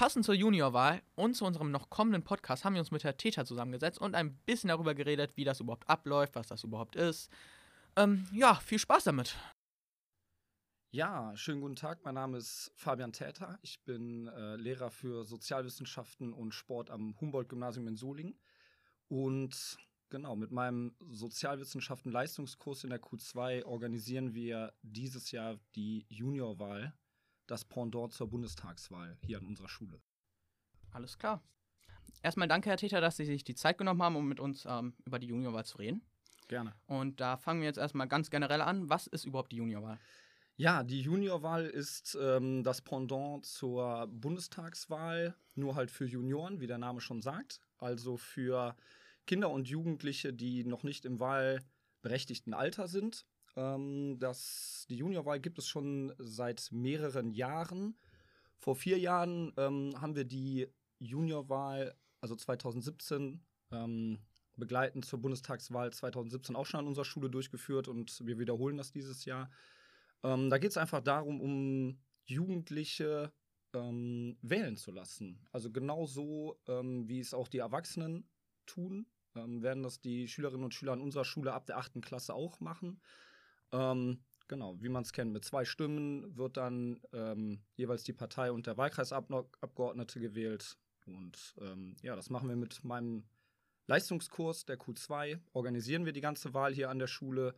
passend zur Juniorwahl und zu unserem noch kommenden Podcast haben wir uns mit Herr Teter zusammengesetzt und ein bisschen darüber geredet, wie das überhaupt abläuft, was das überhaupt ist. Ähm, ja, viel Spaß damit. Ja, schönen guten Tag. Mein Name ist Fabian Täter. Ich bin äh, Lehrer für Sozialwissenschaften und Sport am Humboldt-Gymnasium in Solingen. Und genau, mit meinem Sozialwissenschaften-Leistungskurs in der Q2 organisieren wir dieses Jahr die Juniorwahl das Pendant zur Bundestagswahl hier an unserer Schule. Alles klar. Erstmal danke, Herr Täter, dass Sie sich die Zeit genommen haben, um mit uns ähm, über die Juniorwahl zu reden. Gerne. Und da fangen wir jetzt erstmal ganz generell an. Was ist überhaupt die Juniorwahl? Ja, die Juniorwahl ist ähm, das Pendant zur Bundestagswahl, nur halt für Junioren, wie der Name schon sagt. Also für Kinder und Jugendliche, die noch nicht im wahlberechtigten Alter sind ähm, das, die Juniorwahl gibt es schon seit mehreren Jahren. Vor vier Jahren ähm, haben wir die Juniorwahl, also 2017, ähm, begleitend zur Bundestagswahl 2017 auch schon an unserer Schule durchgeführt und wir wiederholen das dieses Jahr. Ähm, da geht es einfach darum, um Jugendliche ähm, wählen zu lassen. Also genauso, ähm, wie es auch die Erwachsenen tun, ähm, werden das die Schülerinnen und Schüler an unserer Schule ab der achten Klasse auch machen. Ähm, genau, wie man es kennt, mit zwei Stimmen wird dann ähm, jeweils die Partei und der Wahlkreisabgeordnete gewählt. Und ähm, ja, das machen wir mit meinem Leistungskurs der Q2. Organisieren wir die ganze Wahl hier an der Schule.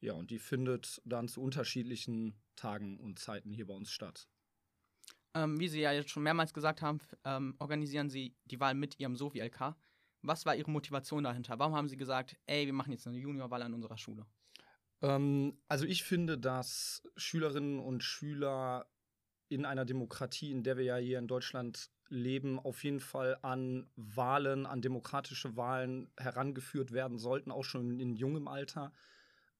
Ja, und die findet dann zu unterschiedlichen Tagen und Zeiten hier bei uns statt. Ähm, wie Sie ja jetzt schon mehrmals gesagt haben, ähm, organisieren Sie die Wahl mit Ihrem Sovi-LK. Was war Ihre Motivation dahinter? Warum haben Sie gesagt, ey, wir machen jetzt eine Juniorwahl an unserer Schule? Ähm, also ich finde, dass Schülerinnen und Schüler in einer Demokratie, in der wir ja hier in Deutschland leben, auf jeden Fall an Wahlen, an demokratische Wahlen herangeführt werden sollten, auch schon in jungem Alter.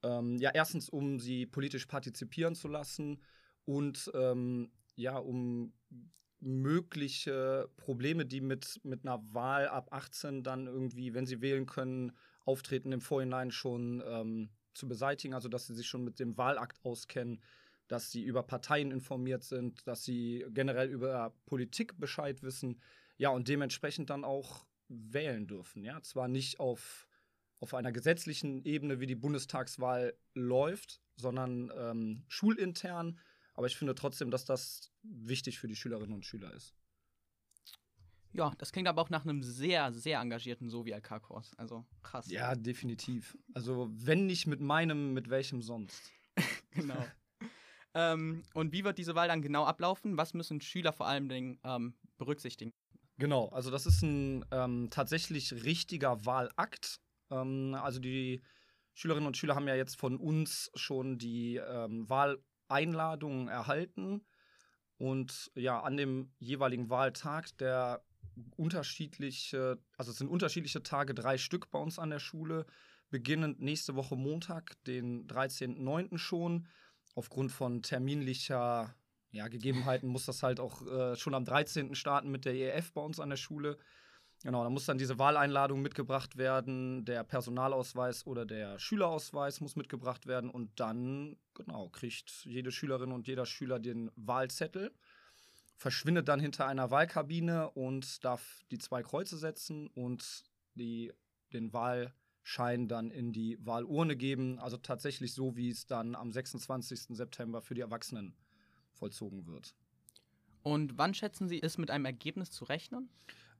Ähm, ja, erstens, um sie politisch partizipieren zu lassen und ähm, ja, um mögliche Probleme, die mit, mit einer Wahl ab 18 dann irgendwie, wenn sie wählen können, auftreten, im Vorhinein schon ähm, zu beseitigen, also dass sie sich schon mit dem Wahlakt auskennen, dass sie über Parteien informiert sind, dass sie generell über Politik Bescheid wissen, ja, und dementsprechend dann auch wählen dürfen. Ja, zwar nicht auf, auf einer gesetzlichen Ebene, wie die Bundestagswahl läuft, sondern ähm, schulintern, aber ich finde trotzdem, dass das wichtig für die Schülerinnen und Schüler ist. Ja, das klingt aber auch nach einem sehr, sehr engagierten Sovi-LK-Kurs. Also krass. Ja, definitiv. Also, wenn nicht mit meinem, mit welchem sonst? genau. ähm, und wie wird diese Wahl dann genau ablaufen? Was müssen Schüler vor allem ähm, berücksichtigen? Genau, also das ist ein ähm, tatsächlich richtiger Wahlakt. Ähm, also die Schülerinnen und Schüler haben ja jetzt von uns schon die ähm, Wahleinladungen erhalten. Und ja, an dem jeweiligen Wahltag, der unterschiedliche, also es sind unterschiedliche Tage, drei Stück bei uns an der Schule, beginnend nächste Woche Montag, den 13.09. schon. Aufgrund von terminlicher ja, Gegebenheiten muss das halt auch äh, schon am 13. starten mit der EF bei uns an der Schule. Genau, da muss dann diese Wahleinladung mitgebracht werden, der Personalausweis oder der Schülerausweis muss mitgebracht werden und dann, genau, kriegt jede Schülerin und jeder Schüler den Wahlzettel verschwindet dann hinter einer Wahlkabine und darf die zwei Kreuze setzen und die, den Wahlschein dann in die Wahlurne geben. Also tatsächlich so, wie es dann am 26. September für die Erwachsenen vollzogen wird. Und wann schätzen Sie, ist mit einem Ergebnis zu rechnen?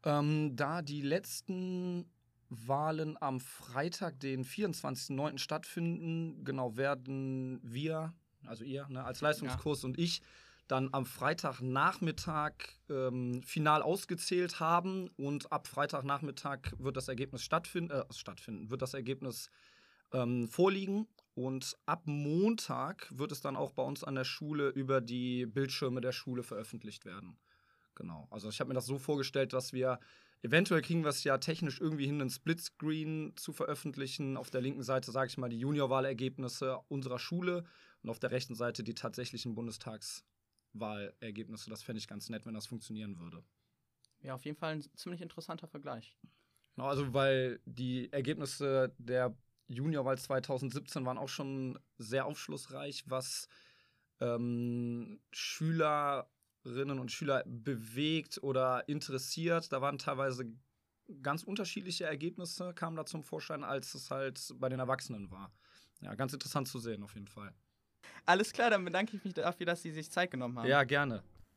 Ähm, da die letzten Wahlen am Freitag, den 24.09. stattfinden, genau werden wir, also ihr ne, als Leistungskurs ja. und ich, dann am Freitagnachmittag ähm, final ausgezählt haben und ab Freitagnachmittag wird das Ergebnis stattfinden, äh, stattfinden wird das Ergebnis ähm, vorliegen und ab Montag wird es dann auch bei uns an der Schule über die Bildschirme der Schule veröffentlicht werden. Genau. Also ich habe mir das so vorgestellt, dass wir eventuell kriegen wir es ja technisch irgendwie hin, einen Splitscreen zu veröffentlichen. Auf der linken Seite, sage ich mal, die Juniorwahlergebnisse unserer Schule und auf der rechten Seite die tatsächlichen Bundestags Wahlergebnisse. Das fände ich ganz nett, wenn das funktionieren würde. Ja, auf jeden Fall ein ziemlich interessanter Vergleich. Genau, also weil die Ergebnisse der Juniorwahl 2017 waren auch schon sehr aufschlussreich, was ähm, Schülerinnen und Schüler bewegt oder interessiert. Da waren teilweise ganz unterschiedliche Ergebnisse, kamen da zum Vorschein, als es halt bei den Erwachsenen war. Ja, ganz interessant zu sehen auf jeden Fall. Alles klar, dann bedanke ich mich dafür, dass Sie sich Zeit genommen haben. Ja, gerne.